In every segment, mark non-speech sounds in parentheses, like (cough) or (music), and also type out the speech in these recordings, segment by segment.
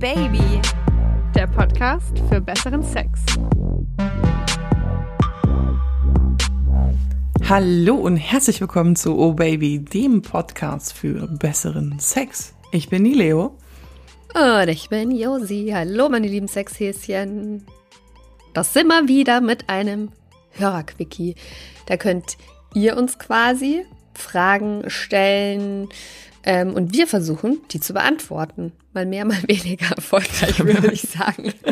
Baby, der Podcast für besseren Sex. Hallo und herzlich willkommen zu Oh Baby, dem Podcast für besseren Sex. Ich bin die Leo. Und ich bin Josi. Hallo, meine lieben Sexhäschen. Das sind wir wieder mit einem Hörerquickie. Da könnt ihr uns quasi Fragen stellen ähm, und wir versuchen, die zu beantworten. Mal mehr, (laughs) mal weniger erfolgreich, würde ich sagen. (laughs)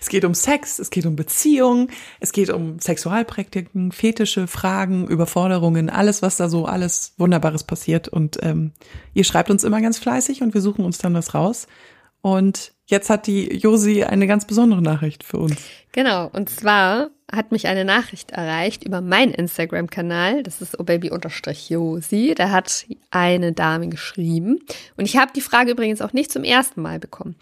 Es geht um Sex, es geht um Beziehungen, es geht um Sexualpraktiken, Fetische, Fragen, Überforderungen, alles, was da so alles Wunderbares passiert. Und ähm, ihr schreibt uns immer ganz fleißig und wir suchen uns dann was raus. Und jetzt hat die Josi eine ganz besondere Nachricht für uns. Genau, und zwar hat mich eine Nachricht erreicht über meinen Instagram-Kanal. Das ist obaby-josi. Da hat eine Dame geschrieben. Und ich habe die Frage übrigens auch nicht zum ersten Mal bekommen.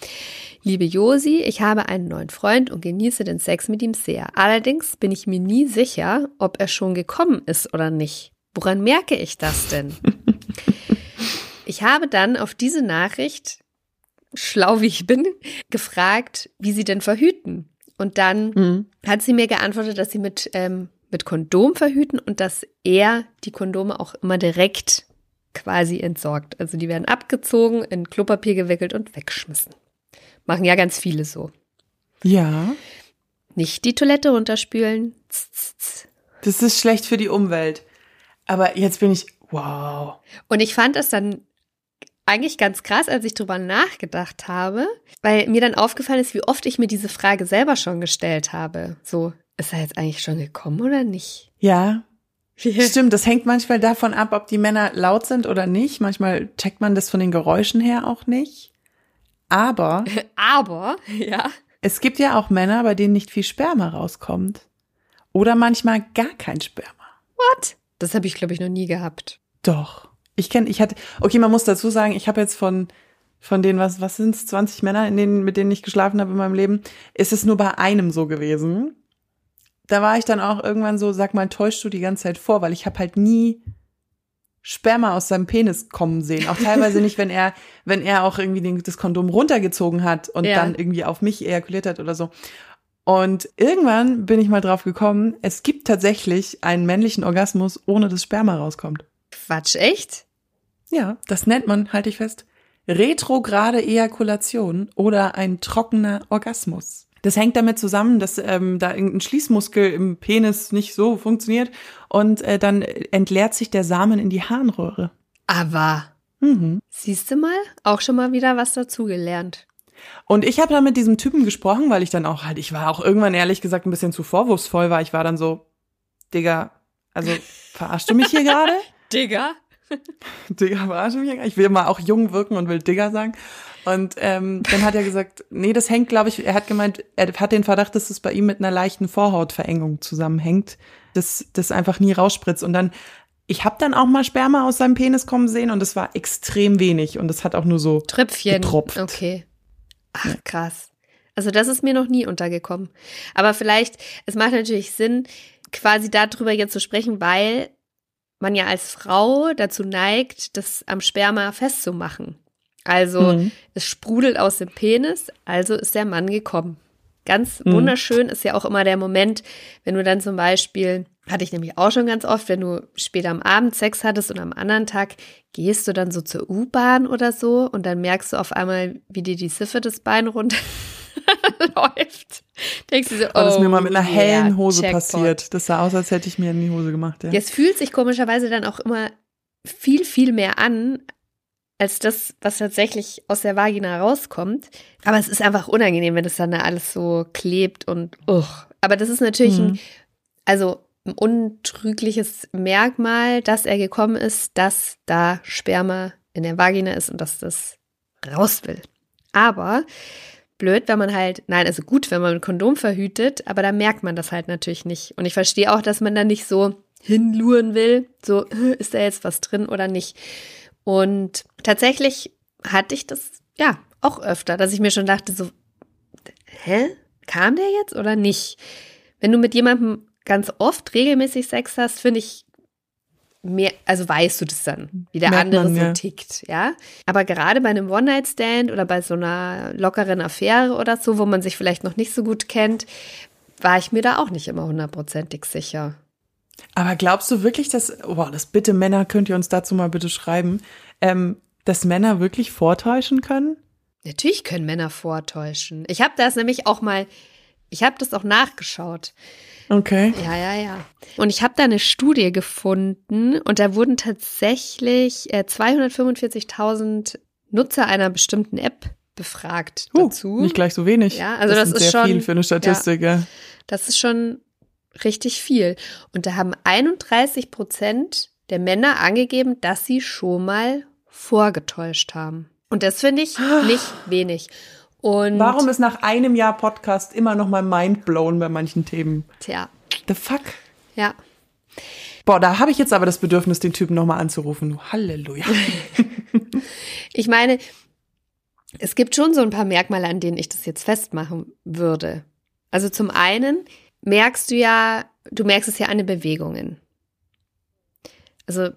Liebe Josi, ich habe einen neuen Freund und genieße den Sex mit ihm sehr. Allerdings bin ich mir nie sicher, ob er schon gekommen ist oder nicht. Woran merke ich das denn? (laughs) Ich habe dann auf diese Nachricht schlau wie ich bin, gefragt, wie sie denn verhüten. Und dann mhm. hat sie mir geantwortet, dass sie mit, ähm, mit Kondom verhüten und dass er die Kondome auch immer direkt quasi entsorgt. Also die werden abgezogen, in Klopapier gewickelt und weggeschmissen. Machen ja ganz viele so. Ja. Nicht die Toilette runterspülen. Das ist schlecht für die Umwelt. Aber jetzt bin ich, wow. Und ich fand es dann eigentlich ganz krass, als ich drüber nachgedacht habe, weil mir dann aufgefallen ist, wie oft ich mir diese Frage selber schon gestellt habe. So, ist er jetzt eigentlich schon gekommen oder nicht? Ja. Stimmt, das hängt manchmal davon ab, ob die Männer laut sind oder nicht. Manchmal checkt man das von den Geräuschen her auch nicht. Aber. (laughs) Aber, ja. Es gibt ja auch Männer, bei denen nicht viel Sperma rauskommt. Oder manchmal gar kein Sperma. What? Das habe ich, glaube ich, noch nie gehabt. Doch. Ich kenne, ich hatte, okay, man muss dazu sagen, ich habe jetzt von von denen, was, was sind es, 20 Männer, in denen, mit denen ich geschlafen habe in meinem Leben, ist es nur bei einem so gewesen. Da war ich dann auch irgendwann so, sag mal, täuschst du die ganze Zeit vor, weil ich habe halt nie Sperma aus seinem Penis kommen sehen. Auch teilweise nicht, wenn er, wenn er auch irgendwie den, das Kondom runtergezogen hat und ja. dann irgendwie auf mich ejakuliert hat oder so. Und irgendwann bin ich mal drauf gekommen, es gibt tatsächlich einen männlichen Orgasmus, ohne dass Sperma rauskommt. Quatsch, echt? Ja, das nennt man, halte ich fest, retrograde Ejakulation oder ein trockener Orgasmus. Das hängt damit zusammen, dass ähm, da irgendein Schließmuskel im Penis nicht so funktioniert und äh, dann entleert sich der Samen in die Harnröhre. Aber mhm. siehst du mal, auch schon mal wieder was dazugelernt. Und ich habe dann mit diesem Typen gesprochen, weil ich dann auch halt, ich war auch irgendwann ehrlich gesagt ein bisschen zu vorwurfsvoll, weil ich war dann so, Digga, also verarschst du mich hier gerade? (laughs) Digga. (laughs) Digga, verarsche mich. Ich will mal auch jung wirken und will Digga sagen. Und ähm, dann hat er gesagt, nee, das hängt, glaube ich, er hat gemeint, er hat den Verdacht, dass es bei ihm mit einer leichten Vorhautverengung zusammenhängt, dass das einfach nie rausspritzt. Und dann, ich habe dann auch mal Sperma aus seinem Penis kommen sehen und es war extrem wenig und es hat auch nur so Tröpfchen. Getropft. Okay. Ach, krass. Also das ist mir noch nie untergekommen. Aber vielleicht, es macht natürlich Sinn, quasi darüber jetzt zu sprechen, weil man ja als Frau dazu neigt, das am Sperma festzumachen. Also mhm. es sprudelt aus dem Penis, also ist der Mann gekommen. Ganz mhm. wunderschön ist ja auch immer der Moment, wenn du dann zum Beispiel, hatte ich nämlich auch schon ganz oft, wenn du später am Abend Sex hattest und am anderen Tag gehst du dann so zur U-Bahn oder so und dann merkst du auf einmal, wie dir die Siffe das Bein runter (laughs) läuft. Denkst du so, oh, das ist mir mal mit einer oh, hellen Hose Checkpoint. passiert. Das sah aus, als hätte ich mir in die Hose gemacht. Ja. Jetzt fühlt sich komischerweise dann auch immer viel, viel mehr an, als das, was tatsächlich aus der Vagina rauskommt. Aber es ist einfach unangenehm, wenn das dann da alles so klebt und uch. Aber das ist natürlich mhm. ein, also ein untrügliches Merkmal, dass er gekommen ist, dass da Sperma in der Vagina ist und dass das raus will. Aber blöd, wenn man halt, nein, also gut, wenn man ein Kondom verhütet, aber da merkt man das halt natürlich nicht. Und ich verstehe auch, dass man da nicht so hinluren will, so, ist da jetzt was drin oder nicht. Und tatsächlich hatte ich das, ja, auch öfter, dass ich mir schon dachte, so, hä? Kam der jetzt oder nicht? Wenn du mit jemandem ganz oft regelmäßig Sex hast, finde ich, mehr, also weißt du das dann, wie der Merkt andere man, so ja. tickt, ja. Aber gerade bei einem One-Night-Stand oder bei so einer lockeren Affäre oder so, wo man sich vielleicht noch nicht so gut kennt, war ich mir da auch nicht immer hundertprozentig sicher. Aber glaubst du wirklich, dass, boah, das bitte Männer, könnt ihr uns dazu mal bitte schreiben, ähm, dass Männer wirklich vortäuschen können? Natürlich können Männer vortäuschen. Ich habe das nämlich auch mal, ich habe das auch nachgeschaut. Okay. Ja, ja, ja. Und ich habe da eine Studie gefunden und da wurden tatsächlich äh, 245.000 Nutzer einer bestimmten App befragt Uh, dazu. Nicht gleich so wenig. Ja, also das sind ist sehr schon- viel für eine Statistik, ja. Das ist schon richtig viel. Und da haben 31 Prozent der Männer angegeben, dass sie schon mal vorgetäuscht haben. Und das finde ich (gasps) nicht wenig. Und Warum ist nach einem Jahr Podcast immer noch mal mindblown bei manchen Themen? Tja, The fuck? ja. Boah, da habe ich jetzt aber das Bedürfnis, den Typen noch mal anzurufen. Halleluja. (laughs) Ich meine, es gibt schon so ein paar Merkmale, an denen ich das jetzt festmachen würde. Also zum einen merkst du ja, du merkst es ja an den Bewegungen. Also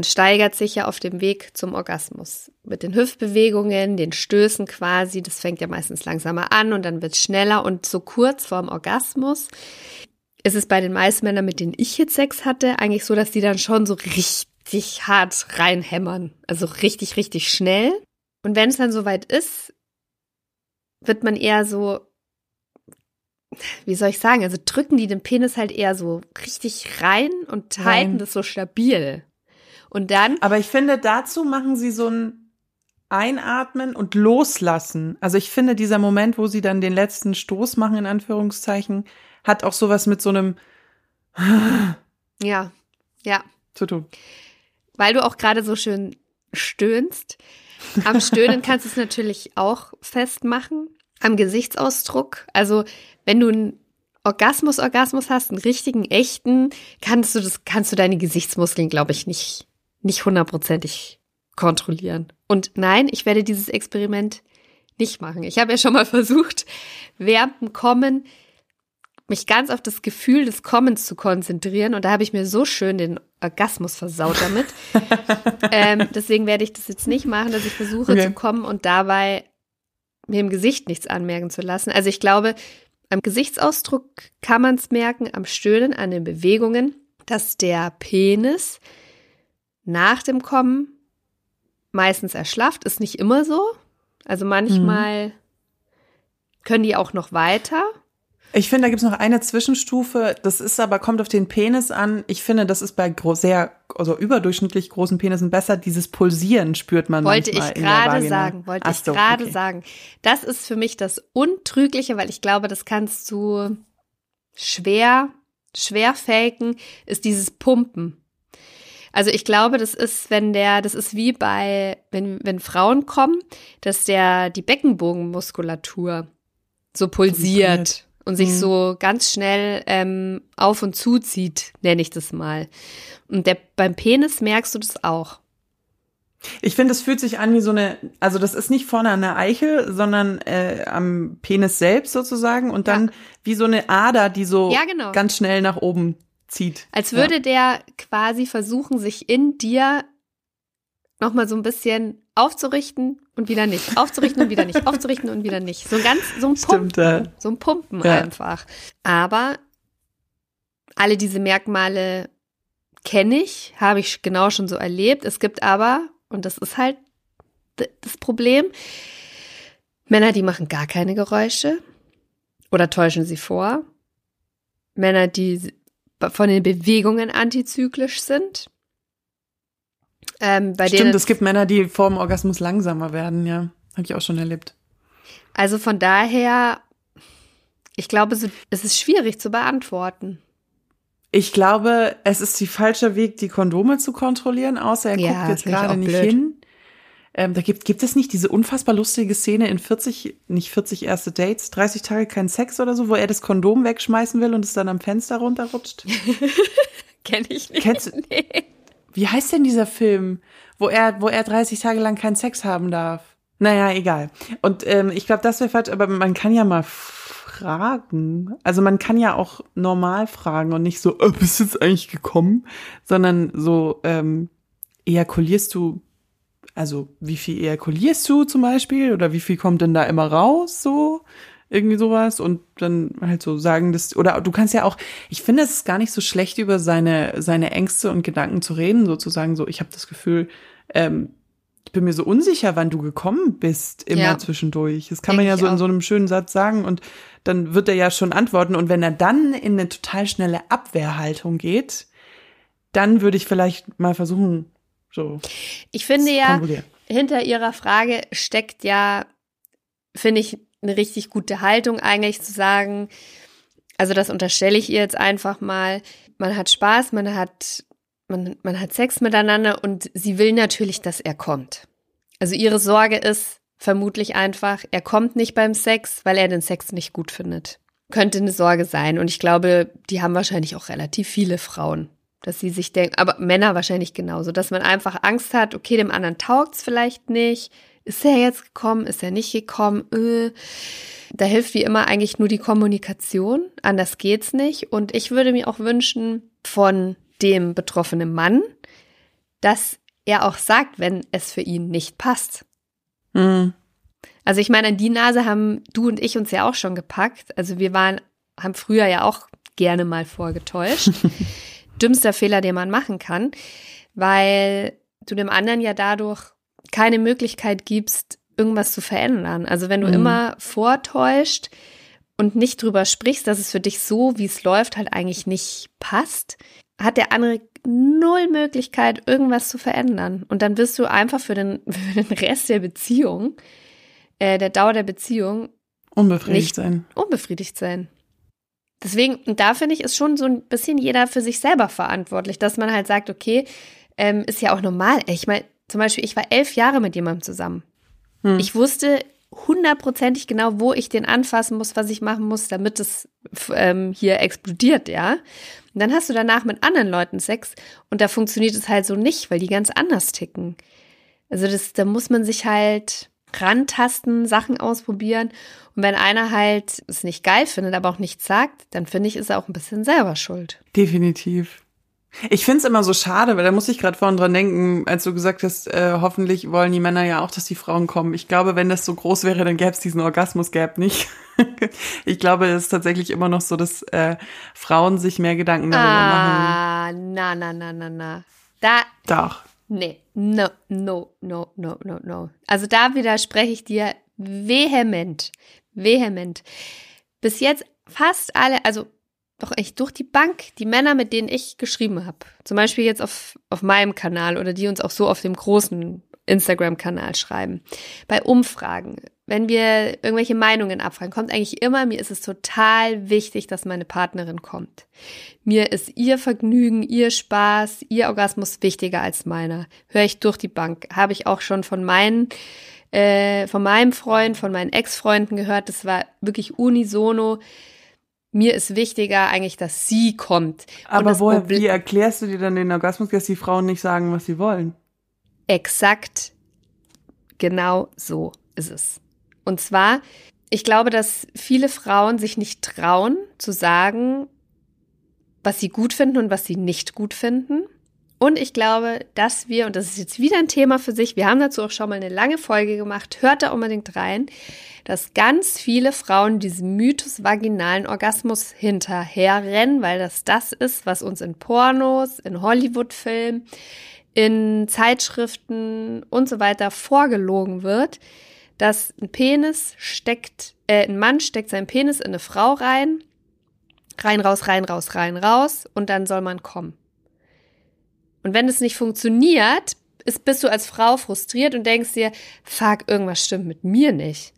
man steigert sich ja auf dem Weg zum Orgasmus. Mit den Hüftbewegungen, den Stößen quasi, das fängt ja meistens langsamer an und dann wird es schneller und so kurz vorm Orgasmus ist es bei den meisten Männern, mit denen ich jetzt Sex hatte, eigentlich so, dass die dann schon so richtig hart reinhämmern. Also richtig, richtig schnell. Und wenn es dann soweit ist, wird man eher so, wie soll ich sagen, also drücken die den Penis halt eher so richtig rein und halten Rein. das so stabil. Und dann, Aber ich finde, dazu machen sie so ein Einatmen und Loslassen. Also ich finde, dieser Moment, wo sie dann den letzten Stoß machen, in Anführungszeichen, hat auch sowas mit so einem ja, ja, zu tun. weil du auch gerade so schön stöhnst. Am Stöhnen (laughs) kannst du es natürlich auch festmachen. Am Gesichtsausdruck. Also, wenn du einen Orgasmus, Orgasmus hast, einen richtigen, echten, kannst du das, kannst du deine Gesichtsmuskeln, glaube ich, nicht, nicht hundertprozentig kontrollieren. Und nein, ich werde dieses Experiment nicht machen. Ich habe ja schon mal (laughs) versucht, während dem Kommen mich ganz auf das Gefühl des Kommens zu konzentrieren. Und da habe ich mir so schön den Orgasmus versaut damit. (laughs) ähm, deswegen werde ich das jetzt nicht machen, dass ich versuche Okay. zu kommen und dabei mir im Gesicht nichts anmerken zu lassen. Also ich glaube, am Gesichtsausdruck kann man es merken, am Stöhnen, an den Bewegungen, dass der Penis nach dem Kommen meistens erschlafft. Ist nicht immer so. Also manchmal können die auch noch weiter. Ich finde, da gibt's noch eine Zwischenstufe. Das ist aber, kommt auf den Penis an. Ich finde, das ist bei sehr, also überdurchschnittlich großen Penissen besser. Dieses Pulsieren spürt man Wollte ich gerade sagen, wollte Ach ich so, gerade okay. sagen. Das ist für mich das Untrügliche, weil ich glaube, das kannst du schwer, schwer faken, ist dieses Pumpen. Also ich glaube, das ist, wenn der, das ist wie bei, wenn, wenn Frauen kommen, dass der die Beckenbogenmuskulatur so pulsiert und sich Mhm. so ganz schnell ähm, auf und zuzieht, nenne ich das mal. Und der, beim Penis merkst du das auch. Ich finde, es fühlt sich an wie so eine, also das ist nicht vorne an der Eichel, sondern äh, am Penis selbst sozusagen und dann Ja. wie so eine Ader, die so Ja, genau. ganz schnell nach oben zieht. Als würde der quasi versuchen, sich in dir nochmal so ein bisschen aufzurichten und wieder nicht. Aufzurichten und wieder nicht. Aufzurichten und wieder nicht. So ein ganz, so ein Stimmt, Pumpen. ja. So ein Pumpen Ja. einfach. Aber alle diese Merkmale kenne ich, habe ich genau schon so erlebt. Es gibt aber, und das ist halt das Problem, Männer, die machen gar keine Geräusche oder täuschen sie vor. Männer, die von den Bewegungen antizyklisch sind. Ähm, Stimmt, es gibt Männer, die vor dem Orgasmus langsamer werden, ja. Habe ich auch schon erlebt. Also von daher, ich glaube, es ist schwierig zu beantworten. Ich glaube, es ist die falsche Weg, die Kondome zu kontrollieren, außer er Ja, guckt jetzt gerade nicht blöd. hin. Ähm, da gibt, gibt es nicht diese unfassbar lustige Szene in 40, nicht 40 erste Dates, 30 Tage kein Sex oder so, wo er das Kondom wegschmeißen will und es dann am Fenster runterrutscht? (laughs) Kenne ich nicht. Kennst du- Nee. Wie heißt denn dieser Film, wo er, wo er 30 Tage lang keinen Sex haben darf? Naja, egal. Und ähm, ich glaube, das wäre falsch, aber man kann ja mal fragen. Also man kann ja auch normal fragen und nicht so, oh, bist du jetzt eigentlich gekommen, sondern so, ähm, ejakulierst du, also wie viel ejakulierst du zum Beispiel oder wie viel kommt denn da immer raus so? Irgendwie sowas und dann halt so sagen, dass, oder du kannst ja auch, ich finde es ist gar nicht so schlecht, über seine, seine Ängste und Gedanken zu reden, sozusagen so, ich habe das Gefühl, ähm, ich bin mir so unsicher, wann du gekommen bist, immer ja. zwischendurch. Das kann Denk man ja so in so einem schönen Satz sagen und dann wird er ja schon antworten. Und wenn er dann in eine total schnelle Abwehrhaltung geht, dann würde ich vielleicht mal versuchen, so. Ich finde ja, hinter ihrer Frage steckt ja, finde ich, eine richtig gute Haltung eigentlich zu sagen, also das unterstelle ich ihr jetzt einfach mal, man hat Spaß, man hat man, man hat Sex miteinander und sie will natürlich, dass er kommt. Also ihre Sorge ist vermutlich einfach, er kommt nicht beim Sex, weil er den Sex nicht gut findet. Könnte eine Sorge sein. Und ich glaube, die haben wahrscheinlich auch relativ viele Frauen, dass sie sich denken, aber Männer wahrscheinlich genauso, dass man einfach Angst hat, okay, dem anderen taugt's vielleicht nicht. Ist er jetzt gekommen? Ist er nicht gekommen? Äh. Da hilft wie immer eigentlich nur die Kommunikation. Anders geht's nicht. Und ich würde mir auch wünschen von dem betroffenen Mann, dass er auch sagt, wenn es für ihn nicht passt. Mhm. Also ich meine, an die Nase haben du und ich uns ja auch schon gepackt. Also wir waren, haben früher ja auch gerne mal vorgetäuscht. (laughs) Dümmster Fehler, den man machen kann, weil du dem anderen ja dadurch keine Möglichkeit gibst, irgendwas zu verändern. Also wenn du mhm. immer vortäuscht und nicht drüber sprichst, dass es für dich so, wie es läuft, halt eigentlich nicht passt, hat der andere null Möglichkeit, irgendwas zu verändern. Und dann wirst du einfach für den, (laughs) für den Rest der Beziehung, äh, der Dauer der Beziehung, unbefriedigt sein. Unbefriedigt sein. Deswegen, und da finde ich, ist schon so ein bisschen jeder für sich selber verantwortlich, dass man halt sagt, okay, ähm, ist ja auch normal. Ich meine, zum Beispiel, ich war elf Jahre mit jemandem zusammen. Hm. Ich wusste hundertprozentig genau, wo ich den anfassen muss, was ich machen muss, damit es ähm, hier explodiert, ja. Und dann hast du danach mit anderen Leuten Sex und da funktioniert es halt so nicht, weil die ganz anders ticken. Also das, da muss man sich halt rantasten, Sachen ausprobieren. Und wenn einer halt es nicht geil findet, aber auch nichts sagt, dann finde ich, ist er auch ein bisschen selber schuld. Definitiv. Ich find's immer so schade, weil da muss ich gerade vorhin dran denken, als du gesagt hast, äh, hoffentlich wollen die Männer ja auch, dass die Frauen kommen. Ich glaube, wenn das so groß wäre, dann gäbe es diesen Orgasmus-Gap nicht. (laughs) ich glaube, es ist tatsächlich immer noch so, dass äh, Frauen sich mehr Gedanken darüber ah, machen. Ah, na, na, na, na, na. Da. Doch. Nee, no, no, no, no, no, no. Also da widerspreche ich dir vehement, vehement. Bis jetzt fast alle, also doch echt durch die Bank, die Männer, mit denen ich geschrieben habe, zum Beispiel jetzt auf, auf meinem Kanal oder die uns auch so auf dem großen Instagram-Kanal schreiben, bei Umfragen, wenn wir irgendwelche Meinungen abfragen, kommt eigentlich immer, mir ist es total wichtig, dass meine Partnerin kommt. Mir ist ihr Vergnügen, ihr Spaß, ihr Orgasmus wichtiger als meiner. Höre ich durch die Bank. Habe ich auch schon von meinen, äh, von meinem Freund, von meinen Ex-Freunden gehört. Das war wirklich unisono mir ist wichtiger eigentlich, dass sie kommt. Aber woher, wie erklärst du dir dann den Orgasmus, dass die Frauen nicht sagen, was sie wollen? Exakt genau so ist es. Und zwar, ich glaube, dass viele Frauen sich nicht trauen zu sagen, was sie gut finden und was sie nicht gut finden. Und ich glaube, dass wir, und das ist jetzt wieder ein Thema für sich, wir haben dazu auch schon mal eine lange Folge gemacht, hört da unbedingt rein, dass ganz viele Frauen diesem Mythos vaginalen Orgasmus hinterherrennen, weil das das ist, was uns in Pornos, in Hollywood-Filmen, in Zeitschriften und so weiter vorgelogen wird, dass ein Penis steckt, äh, ein Mann steckt seinen Penis in eine Frau rein, rein, raus, rein, raus, rein, raus und dann soll man kommen. Und wenn es nicht funktioniert, ist, bist du als Frau frustriert und denkst dir, fuck, irgendwas stimmt mit mir nicht.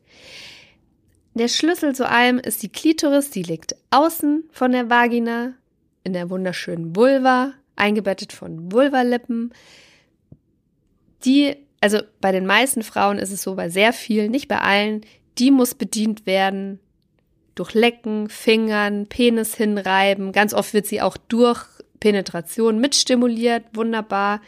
Der Schlüssel zu allem ist die Klitoris, die liegt außen von der Vagina, in der wunderschönen Vulva, eingebettet von Vulvalippen. Die, also bei den meisten Frauen ist es so, bei sehr vielen, nicht bei allen, die muss bedient werden durch Lecken, Fingern, Penis hinreiben. Ganz oft wird sie auch durch Penetration mitstimuliert, wunderbar.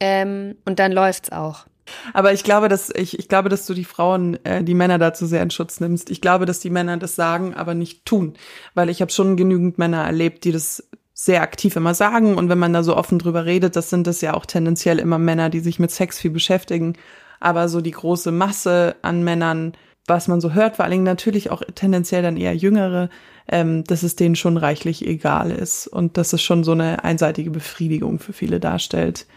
Ähm, und dann läuft's auch. Aber ich glaube, dass ich, ich glaube, dass du die Frauen, äh, die Männer dazu sehr in Schutz nimmst. Ich glaube, dass die Männer das sagen, aber nicht tun, weil ich habe schon genügend Männer erlebt, die das sehr aktiv immer sagen und wenn man da so offen drüber redet, das sind das ja auch tendenziell immer Männer, die sich mit Sex viel beschäftigen, aber so die große Masse an Männern, was man so hört, vor allen Dingen natürlich auch tendenziell dann eher jüngere, ähm, dass es denen schon reichlich egal ist und dass es schon so eine einseitige Befriedigung für viele darstellt.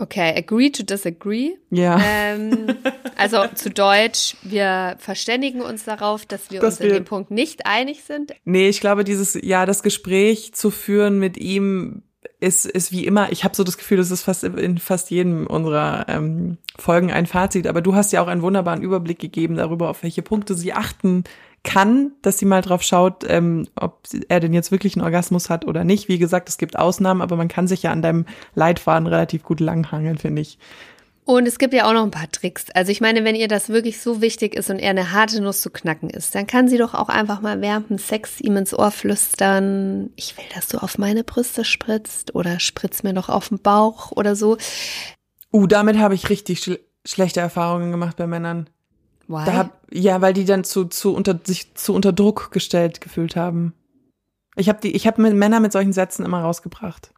Okay, agree to disagree. Ja. Ähm, also zu Deutsch, wir verständigen uns darauf, dass wir Dass uns in wir- dem Punkt nicht einig sind. Nee, ich glaube, dieses, ja, das Gespräch zu führen mit ihm ist, ist wie immer, ich habe so das Gefühl, das ist fast in fast jedem unserer ähm, Folgen ein Fazit, aber du hast ja auch einen wunderbaren Überblick gegeben darüber, auf welche Punkte sie achten kann, dass sie mal drauf schaut, ähm, ob er denn jetzt wirklich einen Orgasmus hat oder nicht. Wie gesagt, es gibt Ausnahmen, aber man kann sich ja an deinem Leitfaden relativ gut langhangeln, finde ich. Und es gibt ja auch noch ein paar Tricks. Also ich meine, wenn ihr das wirklich so wichtig ist und er eine harte Nuss zu knacken ist, dann kann sie doch auch einfach mal während dem Sex ihm ins Ohr flüstern, ich will, dass du auf meine Brüste spritzt oder spritz mir doch auf den Bauch oder so. Uh, damit habe ich richtig schl schlechte Erfahrungen gemacht bei Männern. Why? Hab, ja, weil die dann zu, zu unter, sich zu unter Druck gestellt gefühlt haben. Ich habe die, ich habe mit Männer mit solchen Sätzen immer rausgebracht.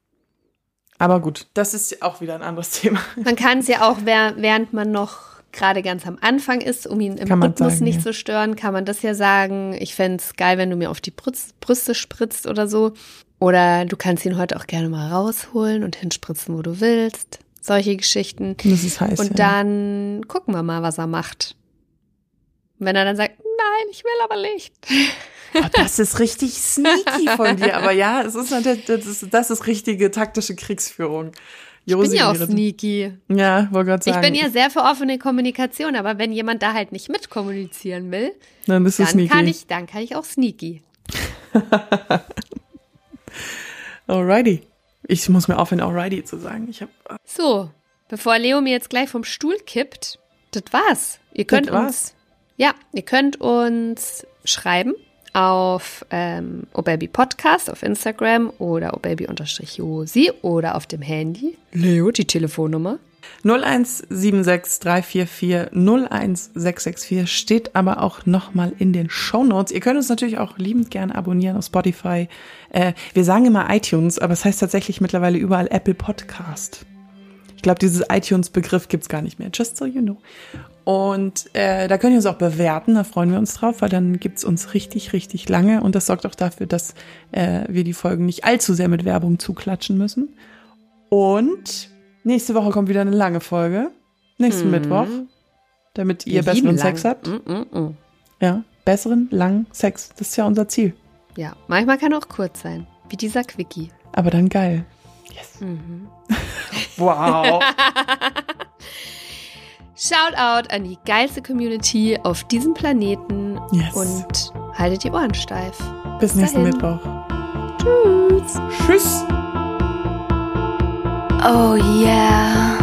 Aber gut, das ist auch wieder ein anderes (laughs) Thema. Man kann es ja auch, während man noch gerade ganz am Anfang ist, um ihn im Kann Rhythmus sagen, nicht ja. zu stören, kann man das ja sagen. Ich fänd's geil, wenn du mir auf die Brüst, Brüste spritzt oder so. Oder du kannst ihn heute auch gerne mal rausholen und hinspritzen, wo du willst. Solche Geschichten. Das ist heiß. Und ja. dann gucken wir mal, was er macht. Und wenn er dann sagt, nein, ich will aber nicht. Oh, das ist richtig sneaky von dir. Aber ja, es ist natürlich, das ist, das ist richtige taktische Kriegsführung. Ich bin ja auch Josi, sneaky. Ja, wollte gerade Ich sagen. bin ja sehr für offene Kommunikation, aber wenn jemand da halt nicht mitkommunizieren will, Dann bist du dann sneaky. kann ich, dann kann ich auch sneaky. (laughs) Alrighty. Ich muss mir aufhören, alrighty zu sagen. Ich habe So, bevor Leo mir jetzt gleich vom Stuhl kippt, das war's. Ihr könnt war's? uns, ja, ihr könnt uns schreiben auf ähm, obaby Podcast auf Instagram oder obaby-josi oder auf dem Handy. Leo, die Telefonnummer. 0176344 01664 steht aber auch nochmal in den Shownotes. Ihr könnt uns natürlich auch liebend gerne abonnieren auf Spotify. Äh, wir sagen immer iTunes, aber es heißt tatsächlich mittlerweile überall Apple Podcast. Ich glaube, dieses iTunes-Begriff gibt's gar nicht mehr. Just so you know. Und äh, da könnt ihr uns auch bewerten, da freuen wir uns drauf, weil dann gibt's uns richtig, richtig lange. Und das sorgt auch dafür, dass äh, wir die Folgen nicht allzu sehr mit Werbung zuklatschen müssen. Und nächste Woche kommt wieder eine lange Folge. Nächsten Mittwoch. Damit ihr besseren Sex lang. habt. Mm, mm, mm. Ja, besseren, langen Sex. Das ist ja unser Ziel. Ja, manchmal kann auch kurz sein, wie dieser Quickie. Aber dann geil. Yes. (laughs) Wow. Shoutout an die geilste Community auf diesem Planeten Yes. und haltet die Ohren steif. Bis nächsten dahin. Mittwoch. Tschüss. Tschüss. Oh yeah.